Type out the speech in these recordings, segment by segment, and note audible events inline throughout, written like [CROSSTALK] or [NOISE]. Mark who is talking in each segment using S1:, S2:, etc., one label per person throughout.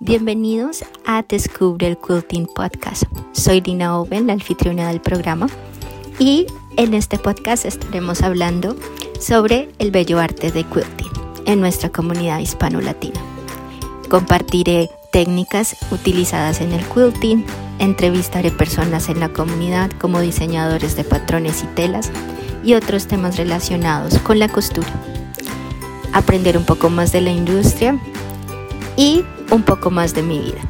S1: Bienvenidos a Descubre el Quilting Podcast. Soy Dina Oven, la anfitriona del programa, y en este podcast estaremos hablando sobre el bello arte de quilting en nuestra comunidad hispano-latina. Compartiré técnicas utilizadas en el quilting, entrevistaré personas en la comunidad como diseñadores de patrones y telas y otros temas relacionados con la costura. Aprender un poco más de la industria y un poco más de mi vida.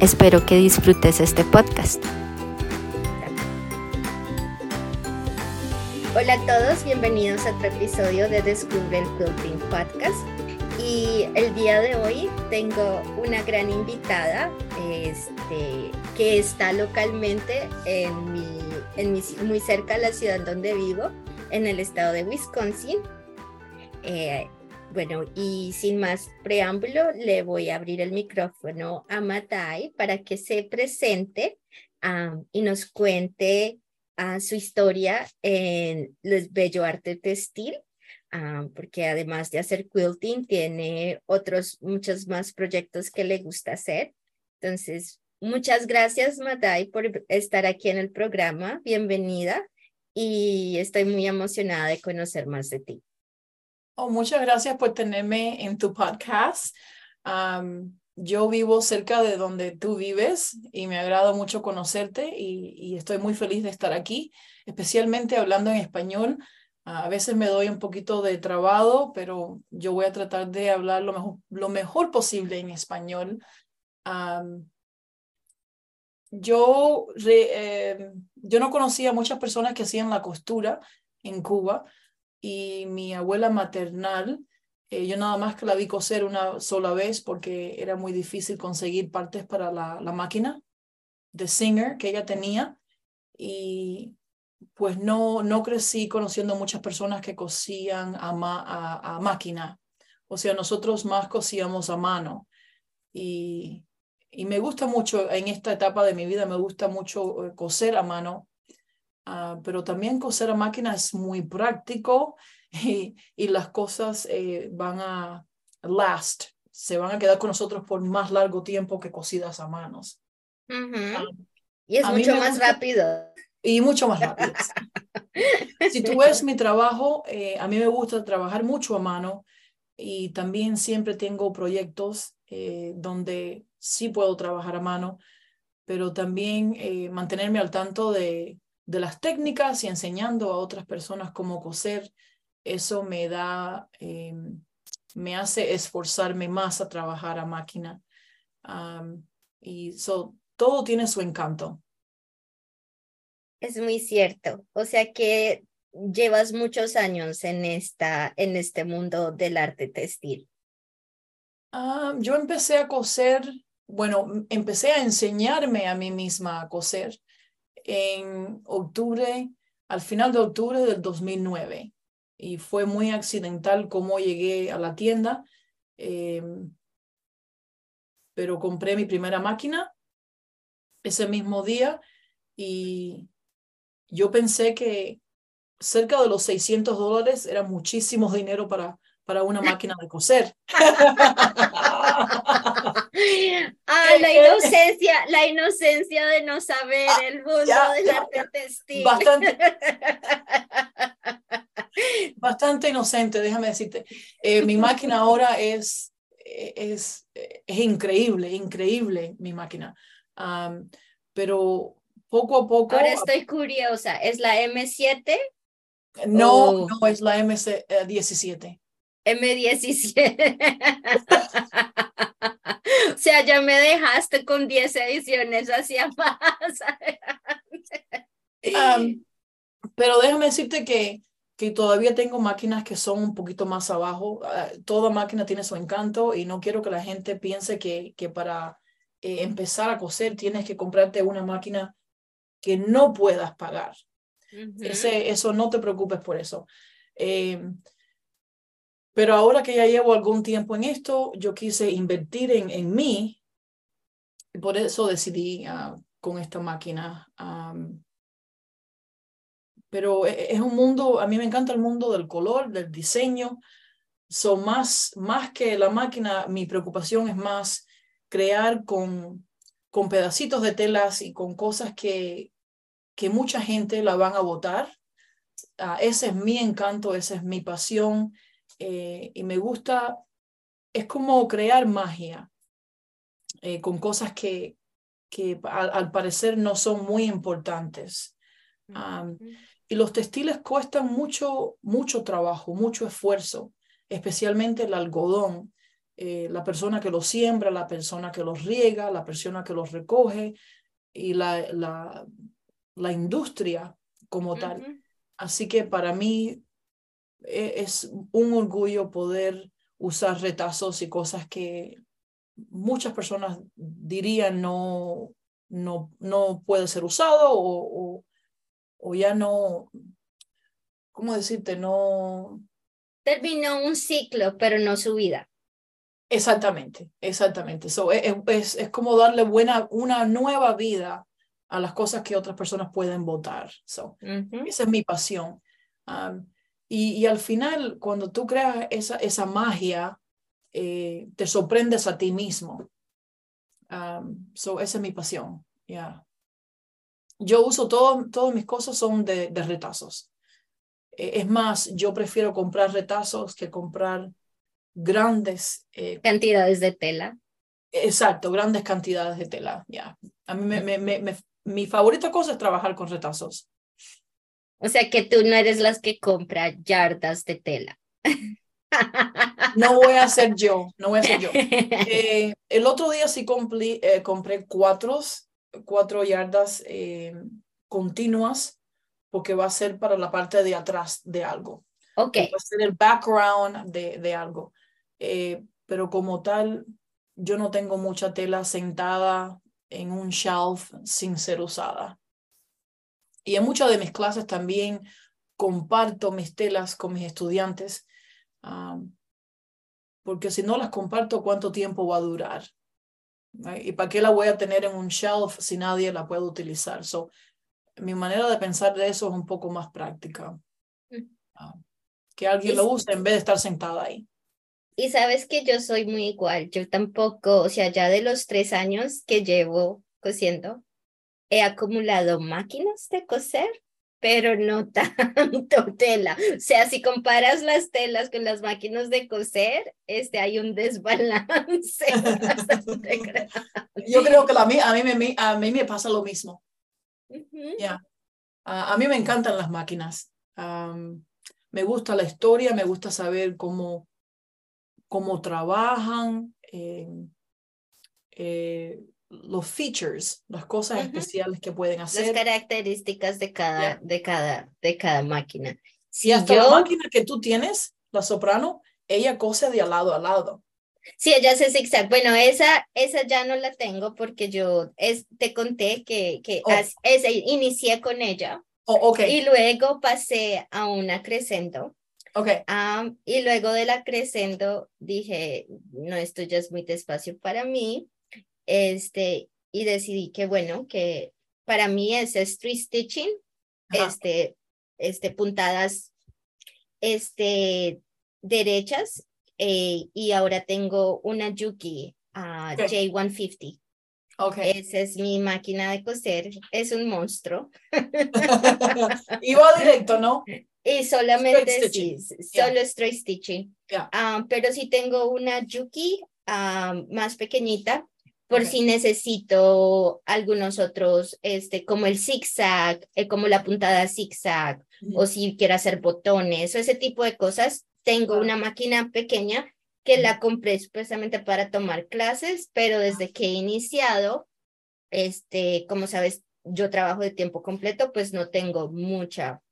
S1: Espero que disfrutes este podcast. Hola a todos, bienvenidos a otro episodio de Descubre el Quilting Podcast. Y el día de hoy tengo una gran invitada este, que está localmente en mi, en mi, muy cerca de la ciudad donde vivo, en el estado de Wisconsin. Eh, bueno, y sin más preámbulo, le voy a abrir el micrófono a Matai para que se presente y nos cuente uh, su historia en el bello arte textil, porque además de hacer quilting, tiene otros, muchos más proyectos que le gusta hacer. Entonces, muchas gracias, Matai, por estar aquí en el programa. Bienvenida y estoy muy emocionada de conocer más de ti.
S2: Oh, muchas gracias por tenerme en tu podcast. yo vivo cerca de donde tú vives y me agrada mucho conocerte y, estoy muy feliz de estar aquí, especialmente hablando en español. a veces me doy un poquito de trabado, pero yo voy a tratar de hablar lo mejor, posible en español. yo, eh, yo no conocía a muchas personas que hacían la costura en Cuba y mi abuela maternal, eh, yo nada más que la vi coser una sola vez porque era muy difícil conseguir partes para la, la máquina de Singer que ella tenía y pues no, no crecí conociendo muchas personas que cosían a, a, máquina. O sea, nosotros más cosíamos a mano. Y, y me gusta mucho, en esta etapa de mi vida, me gusta mucho eh, coser a mano Ah, pero también coser a máquina es muy práctico [LAUGHS] y, y las cosas eh, van a last, se van a quedar con nosotros por más largo tiempo que cosidas a manos.
S1: Ah, y es mucho más rápido.
S2: Y mucho más rápido. [LAUGHS] si tú ves mi trabajo, eh, a mí me gusta trabajar mucho a mano y también siempre tengo proyectos eh, donde sí puedo trabajar a mano, pero también mantenerme al tanto de de las técnicas y enseñando a otras personas cómo coser, eso me da, eh, me hace esforzarme más a trabajar a máquina. y so, todo tiene su encanto.
S1: Es muy cierto. O sea que llevas muchos años en, esta, en este mundo del arte textil.
S2: yo empecé a coser, bueno, empecé a enseñarme a mí misma a coser en octubre, al final de octubre del 2009. Y fue muy accidental cómo llegué a la tienda. Em, pero compré mi primera máquina ese mismo día y yo pensé que cerca de los 600 dólares era muchísimo dinero para, para una máquina de coser. [LAUGHS]
S1: ah, [LAUGHS] la inocencia, la inocencia de no saber ah, el mundo del arte textil.
S2: Bastante, [LAUGHS] bastante inocente, déjame decirte. Eh, mi máquina ahora es, es, es increíble, increíble mi máquina. pero poco a poco.
S1: Ahora estoy curiosa, ¿es la M7?
S2: No, no es la M17.
S1: M17. o sea, ya me dejaste con 10 ediciones hacia más.
S2: pero déjame decirte que, que todavía tengo máquinas que son un poquito más abajo. Ah, toda máquina tiene su encanto y no quiero que la gente piense que, que para eh, empezar a coser tienes que comprarte una máquina que no puedas pagar. Ese, eso no te preocupes por eso. Eh, pero ahora que ya llevo algún tiempo en esto, yo quise invertir en, en mí y por eso decidí ah, con esta máquina. pero e, es un mundo, a mí me encanta el mundo del color, del diseño. Son más, más que la máquina, mi preocupación es más crear con, con pedacitos de telas y con cosas que, que mucha gente la van a votar. Ah, ese es mi encanto, esa es mi pasión eh, y me gusta, es como crear magia eh, con cosas que, que al, parecer no son muy importantes. y los textiles cuestan mucho, mucho trabajo, mucho esfuerzo, especialmente el algodón. Eh, la persona que lo siembra, la persona que los riega, la persona que los recoge y la, la, la industria como tal. Así que para mí es un orgullo poder usar retazos y cosas que muchas personas dirían no, no, no puede ser usado o, o, o ya no, ¿cómo decirte? No.
S1: Terminó un ciclo, pero no su vida.
S2: Exactamente, exactamente. So, e, e, es, es, como darle buena, una nueva vida a las cosas que otras personas pueden votar. So, Esa es mi pasión. Um, y, y, al final, cuando tú creas esa, esa magia, eh, te sorprendes a ti mismo. Um, so, esa es mi pasión. Yeah. Yo uso todo, todas mis cosas son de, de retazos. Eh, es más, yo prefiero comprar retazos que comprar grandes
S1: eh, cantidades de tela.
S2: Exacto, grandes cantidades de tela. Ya. A mí me, me, me, mi favorita cosa es trabajar con retazos.
S1: O sea que tú no eres las que compra yardas de tela. [LAUGHS]
S2: No voy a ser yo, no voy a ser yo. Eh, el otro día sí compré, eh, compré cuatro, cuatro yardas eh, continuas porque va a ser para la parte de atrás de algo.
S1: Ok.
S2: Va a ser el background de, de algo. pero como tal, yo no tengo mucha tela sentada en un shelf sin ser usada. Y en muchas de mis clases también comparto mis telas con mis estudiantes porque si no las comparto, ¿cuánto tiempo va a durar? ¿Y para qué la voy a tener en un shelf si nadie la puede utilizar? So, mi manera de pensar de eso es un poco más práctica. Mm. que alguien lo use en vez de estar sentada ahí.
S1: Y sabes que yo soy muy igual, yo tampoco, o sea, ya de los tres años que llevo cosiendo, he acumulado máquinas de coser pero no [LAUGHS] tanto tela. O sea, si comparas las telas con las máquinas de coser, este, hay un desbalance. [LAUGHS] [LAUGHS]
S2: Yo creo que a, mí, a, mí me, a mí me pasa lo mismo. ya a, mí me encantan las máquinas. me gusta la historia, me gusta saber cómo, cómo trabajan. Eh, eh, los features, las cosas especiales que pueden hacer.
S1: Las características de cada, de cada, de cada máquina.
S2: Si y hasta la máquina que tú tienes, la soprano, ella cose de al lado a lado.
S1: Sí, ella hace zigzag. Bueno, esa, esa ya no la tengo porque yo es, te conté que, que oh. esa, inicié con ella.
S2: Oh, okay.
S1: Y luego pasé a una crescendo.
S2: Okay.
S1: y luego de la crescendo dije, no, esto ya es muy despacio para mí este, y decidí que bueno, que para mí es street stitching, este, este, puntadas, este, derechas, eh, y ahora tengo una Yuki uh, J150.
S2: Okay.
S1: Esa es mi máquina de coser, es un monstruo. [LAUGHS]
S2: y va directo, ¿no?
S1: Y solamente sí, solo straight stitching. Ah, pero sí tengo una Yuki ah, más pequeñita por si necesito algunos otros, este, como el zigzag, eh, como la puntada zigzag, o si quiero hacer botones, o ese tipo de cosas. Tengo una máquina pequeña que la compré expresamente para tomar clases, pero desde que he iniciado, este, como sabes, yo trabajo de tiempo completo, pues no tengo mucha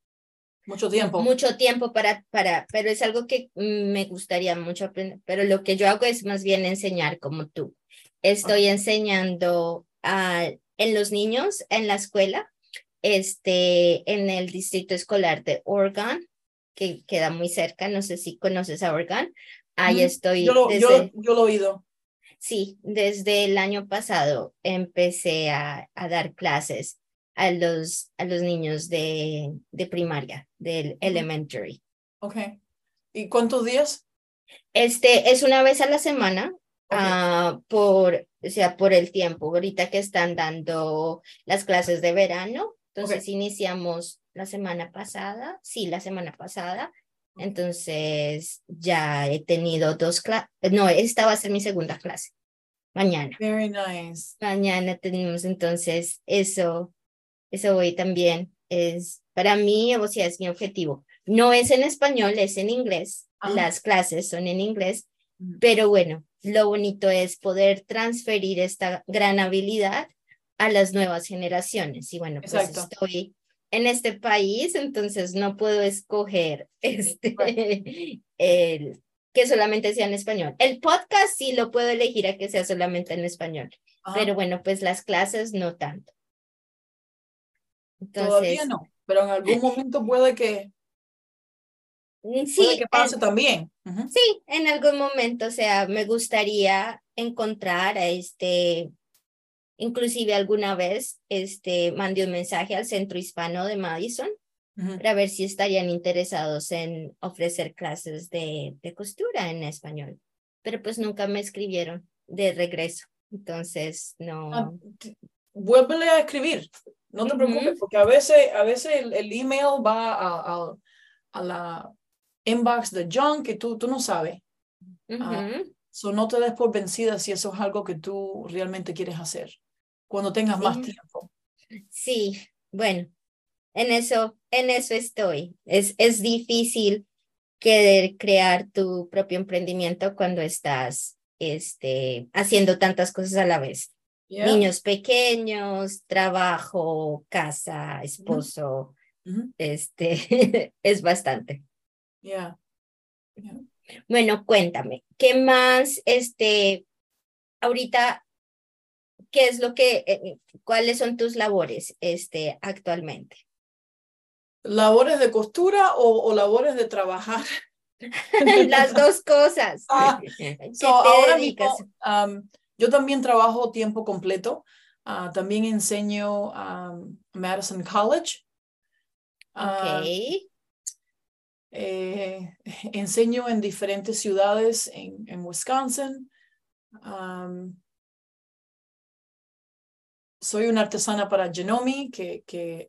S2: mucho tiempo.
S1: Mucho tiempo para, para, pero es algo que me gustaría mucho aprender, pero lo que yo hago es más bien enseñar como tú. Estoy enseñando a, en los niños en la escuela, este, en el distrito escolar de Oregon, que queda muy cerca, no sé si conoces a Oregon. Ahí estoy.
S2: Yo lo, yo, yo lo he oído.
S1: Sí, desde el año pasado empecé a, a dar clases a los, a los niños de, de primaria, del elementary.
S2: Ok. ¿Y cuántos días?
S1: Este es una vez a la semana ah, por, o sea, por el tiempo. Ahorita que están dando las clases de verano, entonces iniciamos la semana pasada, sí, la semana pasada. Entonces ya he tenido dos clases, no, esta va a ser mi segunda clase, mañana.
S2: Very nice.
S1: Mañana tenemos entonces eso, eso hoy también es para mí, o sea, es mi objetivo. No es en español, es en inglés. Las clases son en inglés, pero bueno, lo bonito es poder transferir esta gran habilidad a las nuevas generaciones. Y bueno, pues estoy en este país, entonces no puedo escoger [LAUGHS] este, el, que solamente sea en español. El podcast sí lo puedo elegir a que sea solamente en español, pero bueno, pues las clases no tanto.
S2: Entonces, Todavía no, pero en algún momento puede que
S1: mm, sí,
S2: que pase también.
S1: Sí, en algún momento, o sea, me gustaría encontrar a este Inclusive alguna vez este, mandé un mensaje al Centro Hispano de Madison para ver si estarían interesados en ofrecer clases de, de costura en español. Pero pues nunca me escribieron de regreso. Entonces, no. Ah,
S2: vuélvele a escribir. No te preocupes, porque a veces, a veces el, email va a, a, la inbox de John que tú, tú no sabes. Uh no te des por vencida si eso es algo que tú realmente quieres hacer cuando tengas más tiempo.
S1: Sí, bueno, en eso, en eso estoy. Es, es difícil querer crear tu propio emprendimiento cuando estás este, haciendo tantas cosas a la vez. Niños pequeños, trabajo, casa, esposo, este, [LAUGHS] es bastante.
S2: Yeah.
S1: Bueno, cuéntame, ¿qué más, este, ahorita ¿qué es lo que, eh, cuáles son tus labores este, actualmente?
S2: ¿Labores de costura o, labores de trabajar? [LAUGHS]
S1: Las dos cosas. [LAUGHS]
S2: Ah, ahora mismo, yo también trabajo tiempo completo. Ah, también enseño a Madison College.
S1: Ok.
S2: Eh, [LAUGHS] enseño en diferentes ciudades en, Wisconsin soy una artesana para Genomi, que, que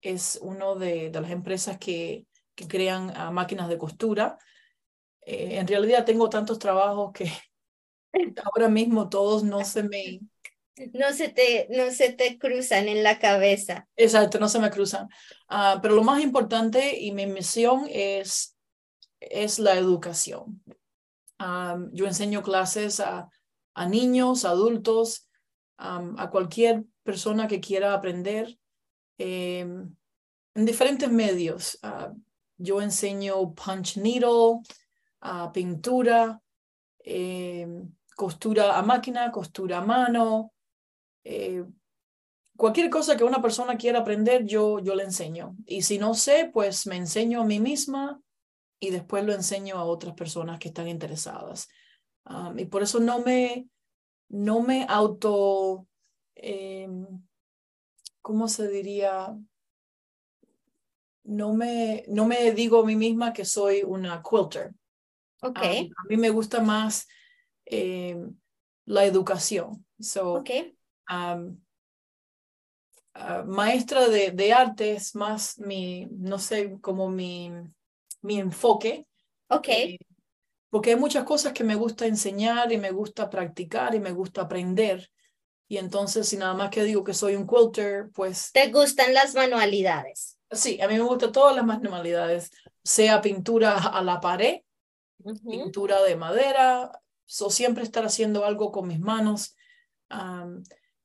S2: es una de, de, las empresas que, que crean ah, máquinas de costura. Eh, en realidad tengo tantos trabajos que [LAUGHS] ahora mismo todos no se me...
S1: No se te, no se te cruzan en la cabeza.
S2: Exacto, no se me cruzan. Ah, pero lo más importante y mi misión es, es la educación. yo enseño clases a, a niños, adultos, a cualquier persona que quiera aprender em, en diferentes medios. Ah, yo enseño punch needle, pintura, em, costura a máquina, costura a mano. Eh, cualquier cosa que una persona quiera aprender, yo, yo le enseño. Y si no sé, pues me enseño a mí misma y después lo enseño a otras personas que están interesadas. y por eso no me, no me auto, eh, ¿cómo se diría? No me, no me digo a mí misma que soy una quilter.
S1: Okay.
S2: a mí me gusta más eh, la educación. So,
S1: okay.
S2: Um, maestra de, de, arte es más mi, no sé, como mi, mi enfoque.
S1: Ok. Eh,
S2: porque hay muchas cosas que me gusta enseñar y me gusta practicar y me gusta aprender. Y entonces, si nada más que digo que soy un quilter, pues...
S1: ¿Te gustan las manualidades?
S2: Sí, a mí me gustan todas las manualidades, sea pintura a la pared, pintura de madera, o siempre estar haciendo algo con mis manos.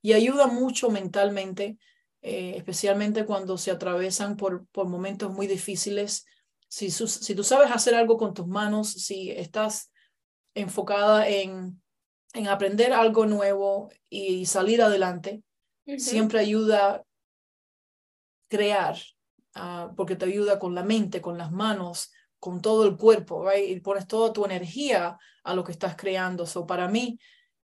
S2: Y ayuda mucho mentalmente, eh, especialmente cuando se atravesan por, por momentos muy difíciles. Si, si tú sabes hacer algo con tus manos, si estás enfocada en, en aprender algo nuevo y salir adelante, siempre ayuda crear, ah, porque te ayuda con la mente, con las manos, con todo el cuerpo, y pones toda tu energía a lo que estás creando. So, para mí,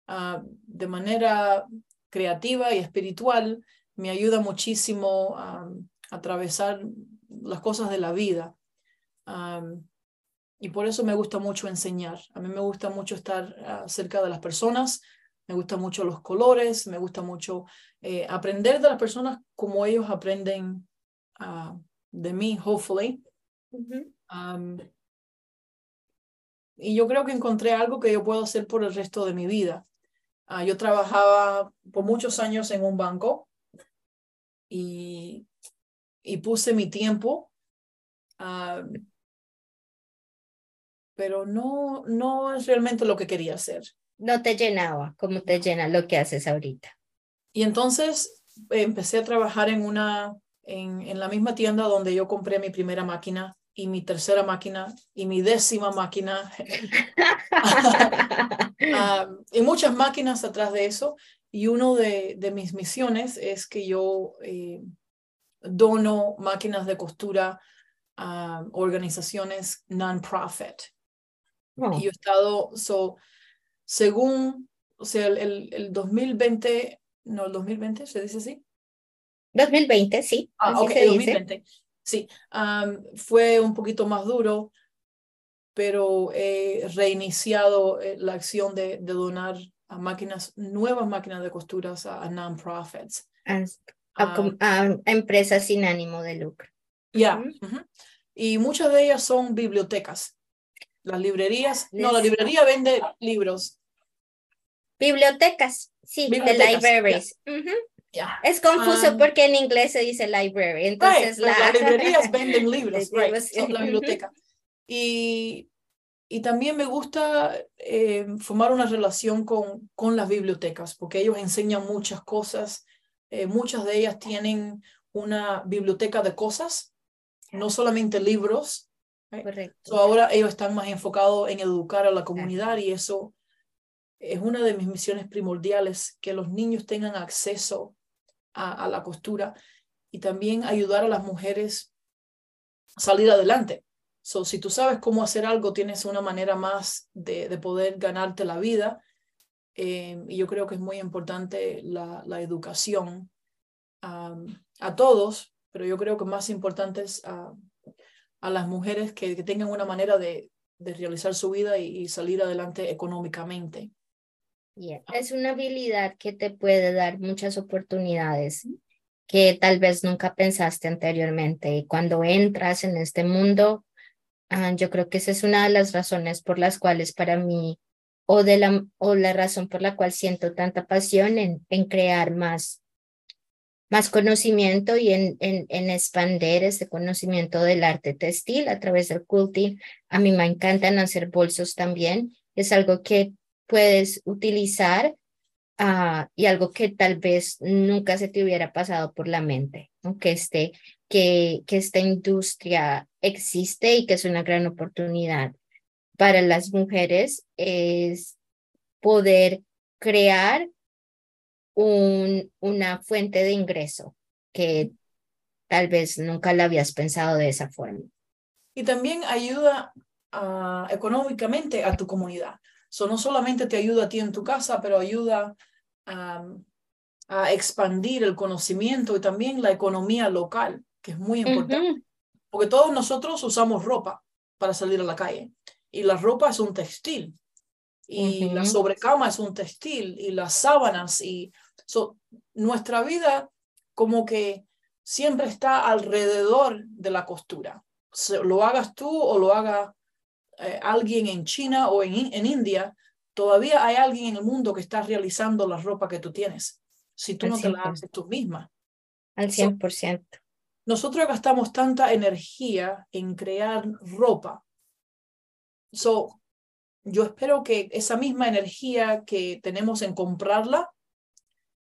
S2: ah, de manera creativa y espiritual, me ayuda muchísimo a atravesar las cosas de la vida y por eso me gusta mucho enseñar. A mí me gusta mucho estar ah, cerca de las personas, me gustan mucho los colores, me gusta mucho eh, aprender de las personas como ellos aprenden ah, de mí, hopefully. y yo creo que encontré algo que yo puedo hacer por el resto de mi vida. Ah, yo trabajaba por muchos años en un banco y, y puse mi tiempo pero no, no es realmente lo que quería hacer.
S1: No te llenaba como te llena lo que haces ahorita.
S2: Y entonces empecé a trabajar en una, en, en la misma tienda donde yo compré mi primera máquina y mi tercera máquina y mi décima máquina [LAUGHS] [LAUGHS] ah, y muchas máquinas atrás de eso. Y una de, de, mis misiones es que yo eh, dono máquinas de costura a organizaciones non-profit. Y yo he estado, so, según, o sea, el, el 2020, no, el 2020, ¿se dice así?
S1: 2020, sí.
S2: Ah, ok, 2020. Sí, fue un poquito más duro, pero he reiniciado eh, la acción de, de donar a máquinas, nuevas máquinas de costuras a, non-profits.
S1: A, empresas sin ánimo de lucro.
S2: Ya. Y muchas de ellas son bibliotecas. Las librerías, no, la librería vende libros.
S1: Bibliotecas, sí, de libraries. Es confuso um, porque en inglés se dice library. Entonces
S2: las librerías venden [LAUGHS] libros, right, la biblioteca. Y, y también me gusta eh, formar una relación con, con las bibliotecas, porque ellos enseñan muchas cosas. Eh, muchas de ellas tienen una biblioteca de cosas, no solamente libros, Correcto. ahora ellos están más enfocados en educar a la comunidad y eso es una de mis misiones primordiales, que los niños tengan acceso a, la costura y también ayudar a las mujeres a salir adelante. So, si tú sabes cómo hacer algo, tienes una manera más de, poder ganarte la vida. Eh, y yo creo que es muy importante la, la educación a todos, pero yo creo que más importante es a, a las mujeres que, tengan una manera de, de realizar su vida y, salir adelante económicamente.
S1: Es una habilidad que te puede dar muchas oportunidades que tal vez nunca pensaste anteriormente. Y cuando entras en este mundo, ah, yo creo que esa es una de las razones por las cuales para mí, o, de la, o la razón por la cual siento tanta pasión en, en crear más más conocimiento y en, en, en, expander ese conocimiento del arte textil a través del quilting. A mí me encantan hacer bolsos también. Es algo que puedes utilizar uh, y algo que tal vez nunca se te hubiera pasado por la mente, que, este, que, que esta industria existe y que es una gran oportunidad para las mujeres es poder crear un, una fuente de ingreso que tal vez nunca la habías pensado de esa forma.
S2: Y también ayuda uh, económicamente a tu comunidad. So, no solamente te ayuda a ti en tu casa, pero ayuda a expandir el conocimiento y también la economía local, que es muy importante. Porque todos nosotros usamos ropa para salir a la calle y la ropa es un textil y la sobrecama es un textil y las sábanas y nuestra vida como que siempre está alrededor de la costura. lo hagas tú o lo haga eh, alguien en China o en, en India, todavía hay alguien en el mundo que está realizando la ropa que tú tienes, si tú no te la haces tú misma.
S1: Al 100%.
S2: Nosotros gastamos tanta energía en crear ropa. So, yo espero que esa misma energía que tenemos en comprarla,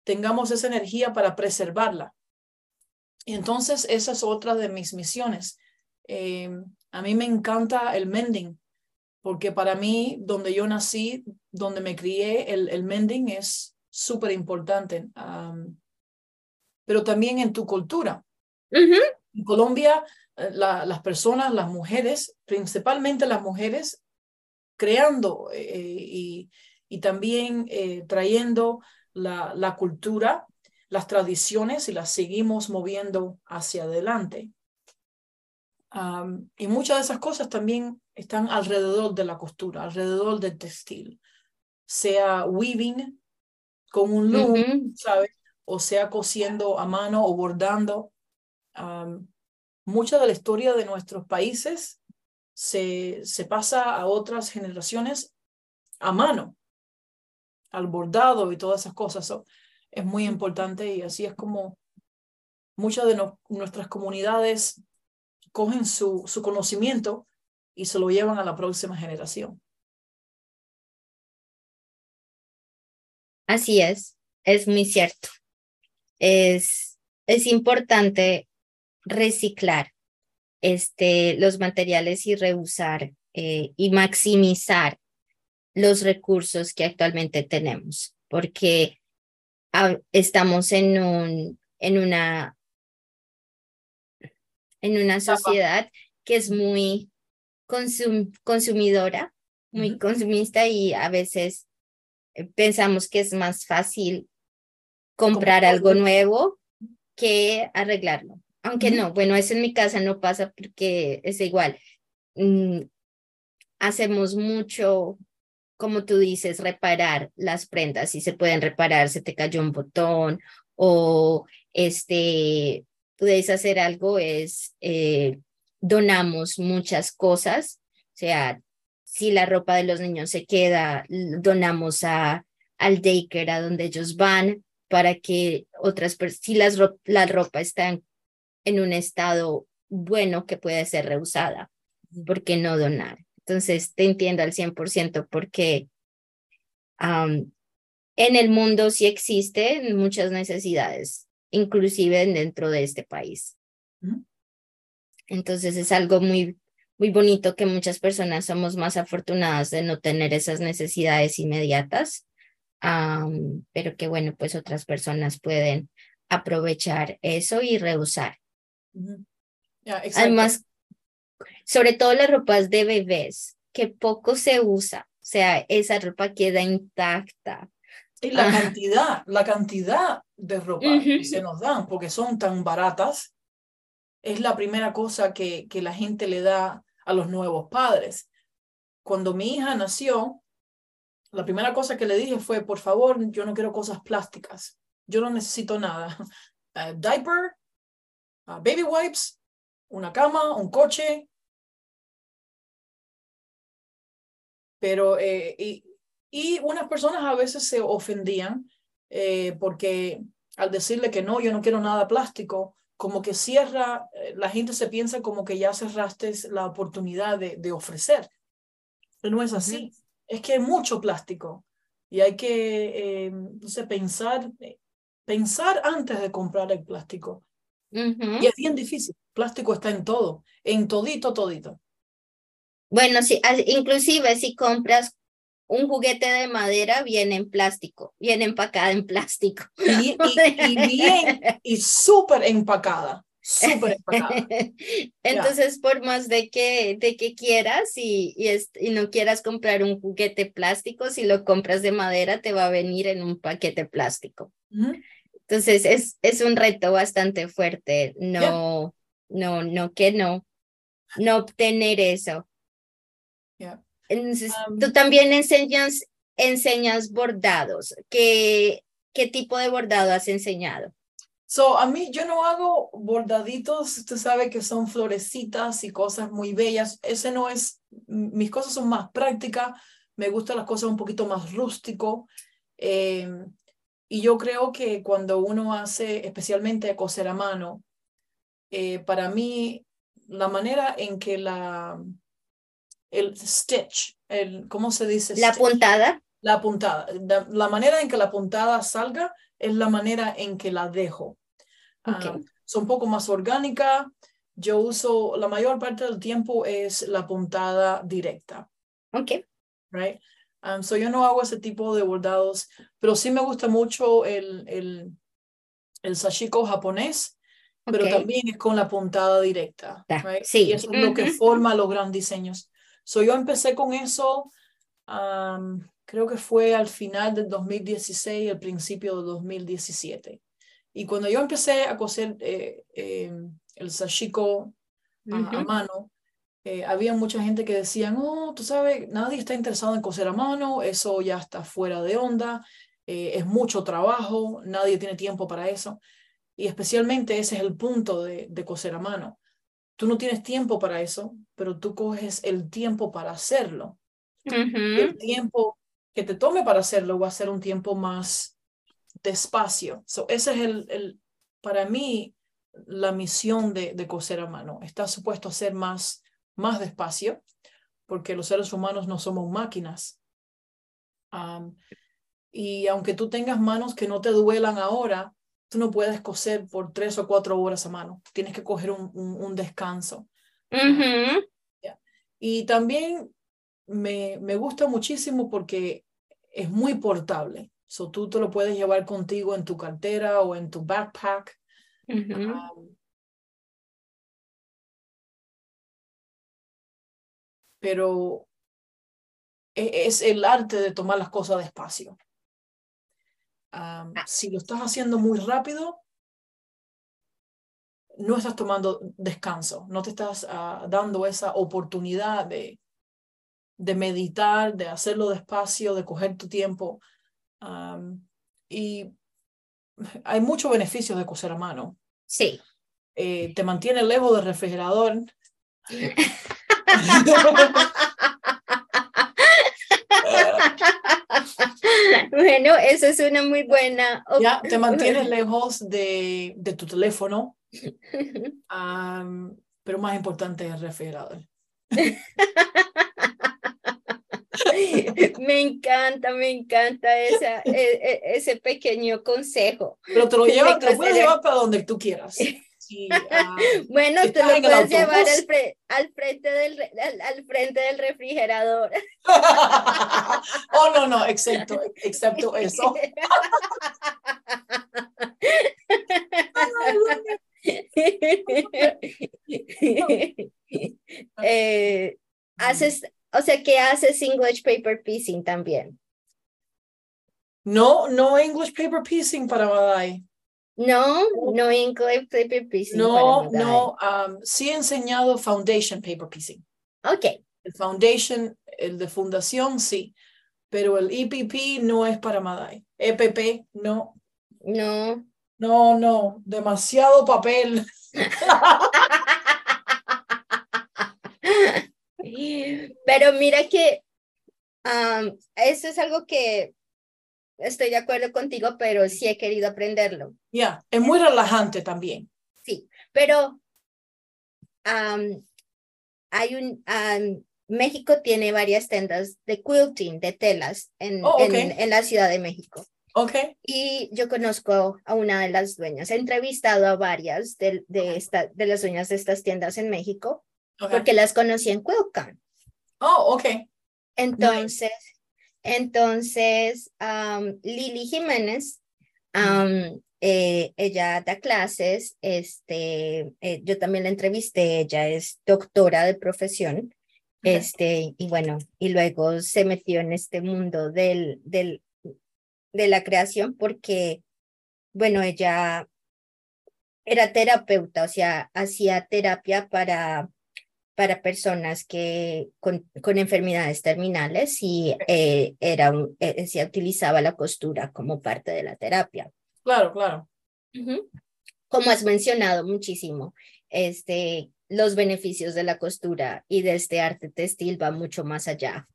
S2: tengamos esa energía para preservarla. Entonces esa es otra de mis misiones. Eh, a mí me encanta el mending, porque para mí, donde yo nací, donde me crié, el, el mending es súper importante. pero también en tu cultura. En Colombia, eh, las personas, las mujeres, principalmente las mujeres, creando eh, y, y, también trayendo la, la cultura, las tradiciones y las seguimos moviendo hacia adelante. y muchas de esas cosas también están alrededor de la costura, alrededor del textil, sea weaving con un loom, ¿sabes? O sea cosiendo a mano o bordando. Mucha de la historia de nuestros países se, se pasa a otras generaciones a mano, al bordado y todas esas cosas. es muy importante y así es como muchas de nuestras comunidades cogen su, su conocimiento y se lo llevan a la próxima generación.
S1: Así es, es muy cierto. Es, es importante reciclar este, los materiales y reusar eh, y maximizar los recursos que actualmente tenemos, porque ah, estamos en, un, en, una, en una sociedad que es muy consumidora, muy consumista y a veces eh, pensamos que es más fácil comprar algo nuevo que arreglarlo. Aunque no, bueno, eso en mi casa no pasa porque es igual. Mm, hacemos mucho, como tú dices, reparar las prendas. Si se pueden reparar, se te cayó un botón o este, puedes hacer algo, es eh, donamos muchas cosas. O sea, si la ropa de los niños se queda, donamos a, al daycare, a donde ellos van, para que otras personas, si las, la ropa está en en un estado bueno que puede ser reusada. ¿Por qué no donar? Entonces, te entiendo al 100% porque en el mundo sí existen muchas necesidades, inclusive dentro de este país. Entonces, es algo muy, muy bonito que muchas personas somos más afortunadas de no tener esas necesidades inmediatas, pero que bueno, pues otras personas pueden aprovechar eso y Además, sobre todo las ropas de bebés, que poco se usa, o sea, esa ropa queda intacta.
S2: Y la cantidad, la cantidad de ropa que se nos dan, porque son tan baratas, es la primera cosa que, que la gente le da a los nuevos padres. Cuando mi hija nació, la primera cosa que le dije fue, por favor, yo no quiero cosas plásticas, yo no necesito nada. Uh, [LAUGHS] diaper, baby wipes, una cama, un coche. Pero, eh, y, y, unas personas a veces se ofendían eh, porque al decirle que no, yo no quiero nada plástico, como que cierra, eh, la gente se piensa como que ya cerraste la oportunidad de, de ofrecer. Pero no es así. Es que hay mucho plástico y hay que eh, pensar, pensar antes de comprar el plástico. Y es bien difícil. Plástico está en todo, en todito, todito.
S1: Bueno, sí, inclusive si compras un juguete de madera, viene en plástico, viene empacada en plástico.
S2: Y, [LAUGHS] bien, y súper empacada. Súper empacada. [LAUGHS]
S1: Entonces, por más de que, de que quieras y, y, no quieras comprar un juguete plástico, si lo compras de madera, te va a venir en un paquete plástico. Entonces es, es un reto bastante fuerte, no, no, no, que no, no obtener eso. Entonces, um, tú también enseñas, enseñas bordados. ¿Qué, ¿Qué tipo de bordado has enseñado?
S2: So, a mí yo no hago bordaditos, usted sabe que son florecitas y cosas muy bellas. Ese no es, mis cosas son más prácticas, me gustan las cosas un poquito más rústico. Eh, y yo creo que cuando uno hace, especialmente coser a mano, eh, para mí, la manera en que la, el stitch, el, ¿cómo se dice?
S1: La puntada.
S2: La puntada. La, manera en que la puntada salga es la manera en que la dejo. Ah, son un poco más orgánica. Yo uso, la mayor parte del tiempo es la puntada directa.
S1: Ok.
S2: Right? Um, so yo no hago ese tipo de bordados, pero sí me gusta mucho el, el, el sashiko japonés, pero también es con la puntada directa.
S1: Sí.
S2: Y eso es lo que forma los grandes diseños. So yo empecé con eso, um, creo que fue al final del 2016, al principio del 2017. Y cuando yo empecé a coser eh, em, el sashiko a, mano, eh, había mucha gente que decía, no, tú sabes, nadie está interesado en coser a mano, eso ya está fuera de onda, eh, es mucho trabajo, nadie tiene tiempo para eso. Y especialmente ese es el punto de, de coser a mano. Tú no tienes tiempo para eso, pero tú coges el tiempo para hacerlo. El tiempo que te tome para hacerlo va a ser un tiempo más despacio. So, ese es el, el, para mí, la misión de, de coser a mano. Está supuesto a ser más, más despacio, porque los seres humanos no somos máquinas. y aunque tú tengas manos que no te duelan ahora, tú no puedes coser por tres o cuatro horas a mano. Tienes que coger un, un, descanso. Y también me, me gusta muchísimo porque es muy portable. So, tú te lo puedes llevar contigo en tu cartera o en tu backpack. Pero e, es el arte de tomar las cosas despacio. Ah. si lo estás haciendo muy rápido, no estás tomando descanso, no te estás ah, dando esa oportunidad de, de meditar, de hacerlo despacio, de coger tu tiempo. y hay muchos beneficios de coser a mano.
S1: Sí.
S2: Eh, te mantiene lejos del refrigerador. [LAUGHS] [LAUGHS]
S1: bueno, eso es una muy buena.
S2: Ya, te mantienes [LAUGHS] lejos de, de tu teléfono, [LAUGHS] pero más importante es el refrigerador.
S1: me encanta, me encanta esa, e, e, ese pequeño consejo.
S2: Pero te lo, lleva, te lo puedes llevar para donde tú quieras. [LAUGHS]
S1: Bueno, te lo puedes llevar al, frente del, al, frente del refrigerador. [LAUGHS]
S2: oh, no, no, excepto, excepto [LAUGHS] eso.
S1: Eh, haces, o sea, que haces English paper piecing también.
S2: No, no English paper piecing para Madai.
S1: No, no English paper piecing.
S2: No, no, um, sí he enseñado foundation paper piecing.
S1: Ok.
S2: El foundation, el de fundación, sí, pero el EPP no es para Madai. EPP, no.
S1: No.
S2: No, no, demasiado papel. [LAUGHS]
S1: Pero mira que um, eso es algo que estoy de acuerdo contigo, pero sí he querido aprenderlo.
S2: Ya, es muy relajante también.
S1: Sí, pero um, hay un, um, México tiene varias tiendas de quilting, de telas, en, oh, en, en, la Ciudad de México.
S2: Okay.
S1: Y yo conozco a una de las dueñas. He entrevistado a varias de, de, esta, de las dueñas de estas tiendas en México porque las conocí en Quilcan.
S2: Oh, ok.
S1: Entonces, entonces, um, Lili Jiménez, um, eh, ella da clases, este, eh, yo también la entrevisté, ella es doctora de profesión, este, y bueno, y luego se metió en este mundo del, del, de la creación porque, bueno, ella era terapeuta, o sea, hacía terapia para para personas que con, con enfermedades terminales y eh, era eh, se utilizaba la costura como parte de la terapia.
S2: Claro, claro.
S1: Como has mencionado muchísimo, este, los beneficios de la costura y de este arte textil va mucho más allá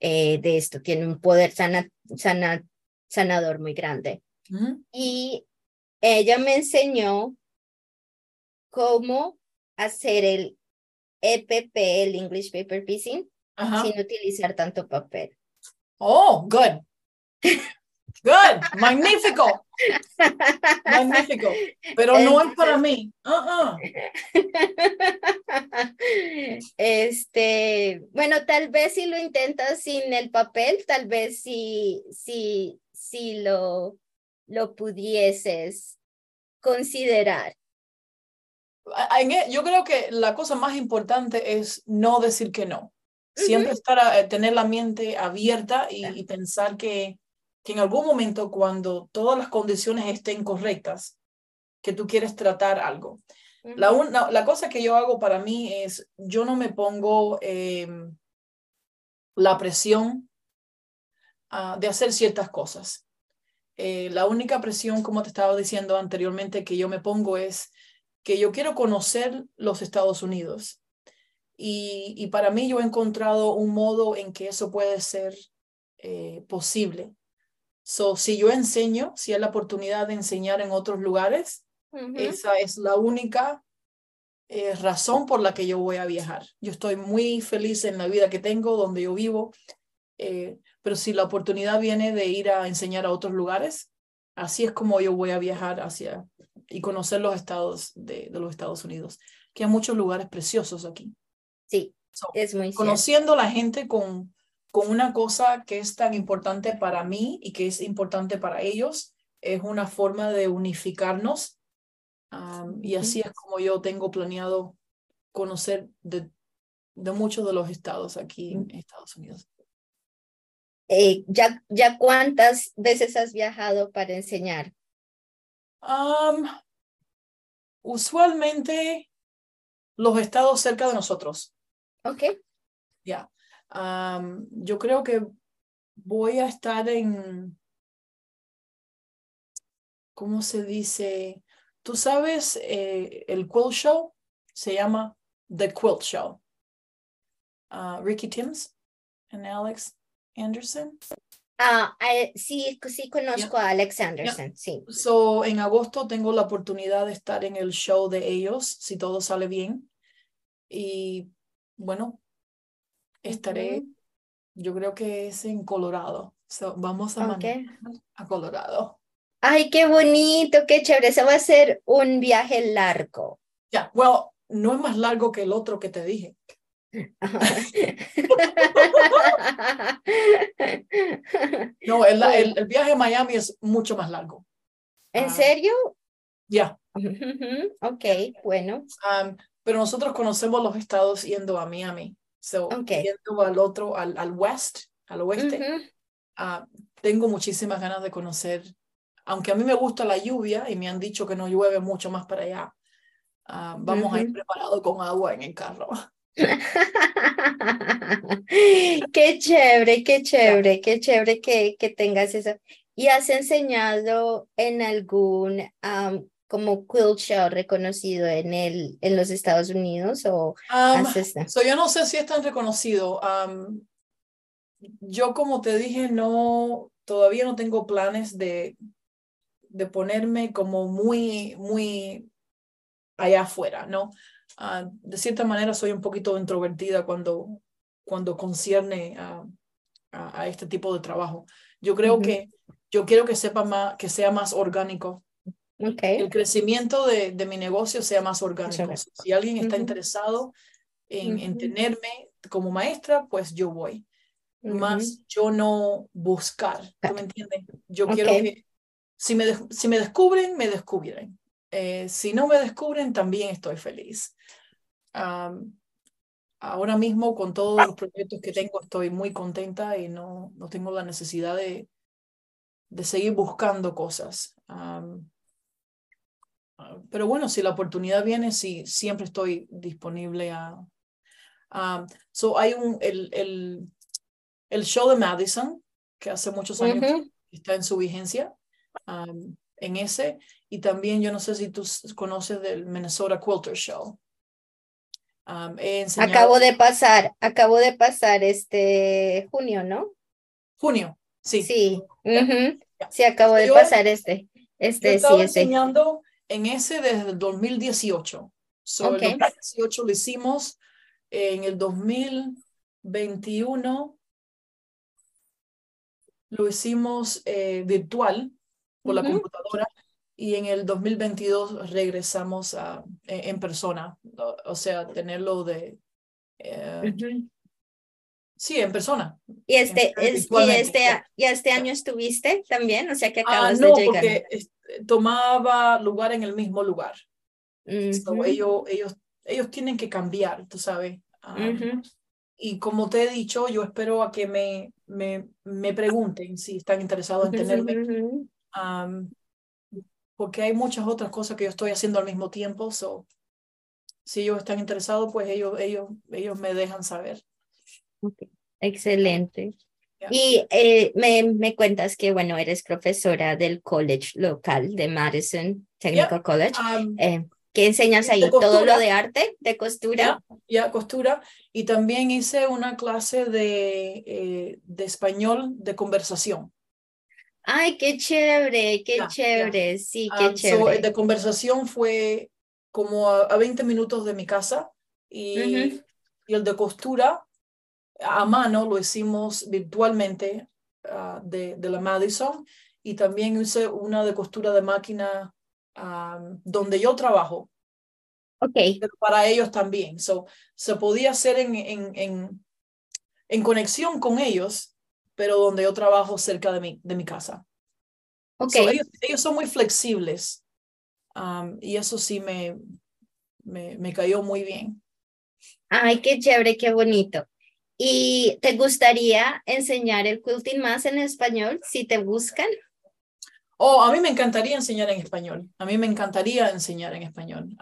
S1: eh, de esto. Tiene un poder sana, sana, sanador muy grande. Y ella me enseñó cómo hacer el EPP, el English Paper Piecing, sin utilizar tanto papel.
S2: Oh, good. Good, magnífico. Magnífico. Pero no es para mí. Uh [LAUGHS]
S1: Este, bueno, tal vez si lo intentas sin el papel, tal vez si, si, si lo, lo pudieses considerar.
S2: E, yo creo que la cosa más importante es no decir que no. Siempre estar a, eh, tener la mente abierta y, pensar que, que, en algún momento cuando todas las condiciones estén correctas, que tú quieres tratar algo. La, la, cosa que yo hago para mí es, yo no me pongo em, la presión ah, de hacer ciertas cosas. Eh, la única presión, como te estaba diciendo anteriormente, que yo me pongo es que yo quiero conocer los Estados Unidos. Y, y para mí yo he encontrado un modo en que eso puede ser eh, posible. So, si yo enseño, si hay la oportunidad de enseñar en otros lugares, esa es la única eh, razón por la que yo voy a viajar. Yo estoy muy feliz en la vida que tengo, donde yo vivo, eh, pero si la oportunidad viene de ir a enseñar a otros lugares, así es como yo voy a viajar hacia y conocer los estados de, de los Estados Unidos, que hay muchos lugares preciosos aquí.
S1: Sí, es muy
S2: Conociendo la gente con, con una cosa que es tan importante para mí y que es importante para ellos, es una forma de unificarnos. y así es como yo tengo planeado conocer de, de muchos de los estados aquí en Estados Unidos.
S1: Eh, ¿ya, ¿Ya cuántas veces has viajado para enseñar?
S2: Usualmente los estados cerca de nosotros.
S1: Ok.
S2: Ya yo creo que voy a estar en, ¿cómo se dice? Tú sabes, eh, el Quill Show se llama The Quilt Show. Uh, Ricky Timms and Alex Anderson.
S1: Ah, sí, sí conozco a Alex Anderson, sí.
S2: So, en agosto tengo la oportunidad de estar en el show de ellos, si todo sale bien. Y bueno, estaré, yo creo que es en Colorado. vamos a a Colorado.
S1: Ay, qué bonito, qué chévere. Eso va a ser un viaje largo.
S2: Ya, bueno, no es más largo que el otro que te dije. No, el, el, viaje a Miami es mucho más largo.
S1: ¿En ah, serio?
S2: Ya.
S1: Ok, bueno.
S2: pero nosotros conocemos los estados yendo a Miami. So, yendo al otro, al, al west, al oeste, ah, tengo muchísimas ganas de conocer, aunque a mí me gusta la lluvia y me han dicho que no llueve mucho más para allá, ah, vamos a ir preparados con agua en el carro. [LAUGHS]
S1: qué chévere, qué chévere, qué chévere que, que tengas eso. ¿Y has enseñado en algún como quilt show reconocido en, el, en los Estados Unidos o
S2: um, yo no sé si es tan reconocido. yo como te dije, no, todavía no tengo planes de, de ponerme como muy, muy allá afuera, ¿no? Ah, de cierta manera soy un poquito introvertida cuando, cuando concierne a, a, este tipo de trabajo. Yo creo que yo quiero que sepa más, que sea más orgánico el crecimiento de, de, mi negocio sea más orgánico. Si alguien está interesado en, en, tenerme como maestra, pues yo voy. Más yo no buscar, ¿tú me entiendes? Yo quiero que si me, si me descubren, me descubren. Eh, si no me descubren, también estoy feliz. Ahora mismo, con todos los proyectos que tengo, estoy muy contenta y no, no tengo la necesidad de, de seguir buscando cosas. Pero bueno, si la oportunidad viene, sí, siempre estoy disponible a... so hay un, el, el, el, show de Madison, que hace muchos años está en su vigencia, en ese, y también yo no sé si tú conoces del Minnesota Quilter Show.
S1: Acabo de pasar, acabo de pasar este junio, ¿no?
S2: Junio, sí.
S1: Sí, sí, acabo de pasar este. Este
S2: sí, enseñando en ese desde el 2018. So, El 2018 lo hicimos, en el 2021 lo hicimos eh, virtual por la computadora y en el 2022 regresamos a, en, persona, o, sea, tenerlo de... Eh, sí, en persona.
S1: ¿Y este, es, y este, y este año estuviste también? O sea, que ah, acabas de llegar.
S2: Porque tomaba lugar en el mismo lugar. ellos, ellos, ellos tienen que cambiar, tú sabes. Y como te he dicho, yo espero a que me, me, me pregunten si están interesados en tenerme. Porque hay muchas otras cosas que yo estoy haciendo al mismo tiempo. So, si ellos están interesados, pues ellos, ellos, ellos me dejan saber.
S1: Excelente. Y eh, me, me, cuentas que, bueno, eres profesora del college local de Madison Technical College. Um, eh, ¿Qué enseñas ahí? ¿Todo lo de arte, de costura?
S2: Ya, costura. Y también hice una clase de, eh, de español de conversación.
S1: Ay, qué chévere, qué chévere, sí, qué um, chévere.
S2: el de conversación fue como a, 20 minutos de mi casa y, y el de costura a mano lo hicimos virtualmente ah, de, de, la Madison y también hice una de costura de máquina donde yo trabajo.
S1: Ok.
S2: Pero para ellos también. So, se podía hacer en, en, en, en, conexión con ellos, pero donde yo trabajo cerca de mi, de mi casa.
S1: Ok.
S2: ellos, son muy flexibles y eso sí me, me, me cayó muy bien.
S1: Ay, qué chévere, qué bonito. ¿Y te gustaría enseñar el quilting más en español si te buscan?
S2: Oh, a mí me encantaría enseñar en español. A mí me encantaría enseñar en español,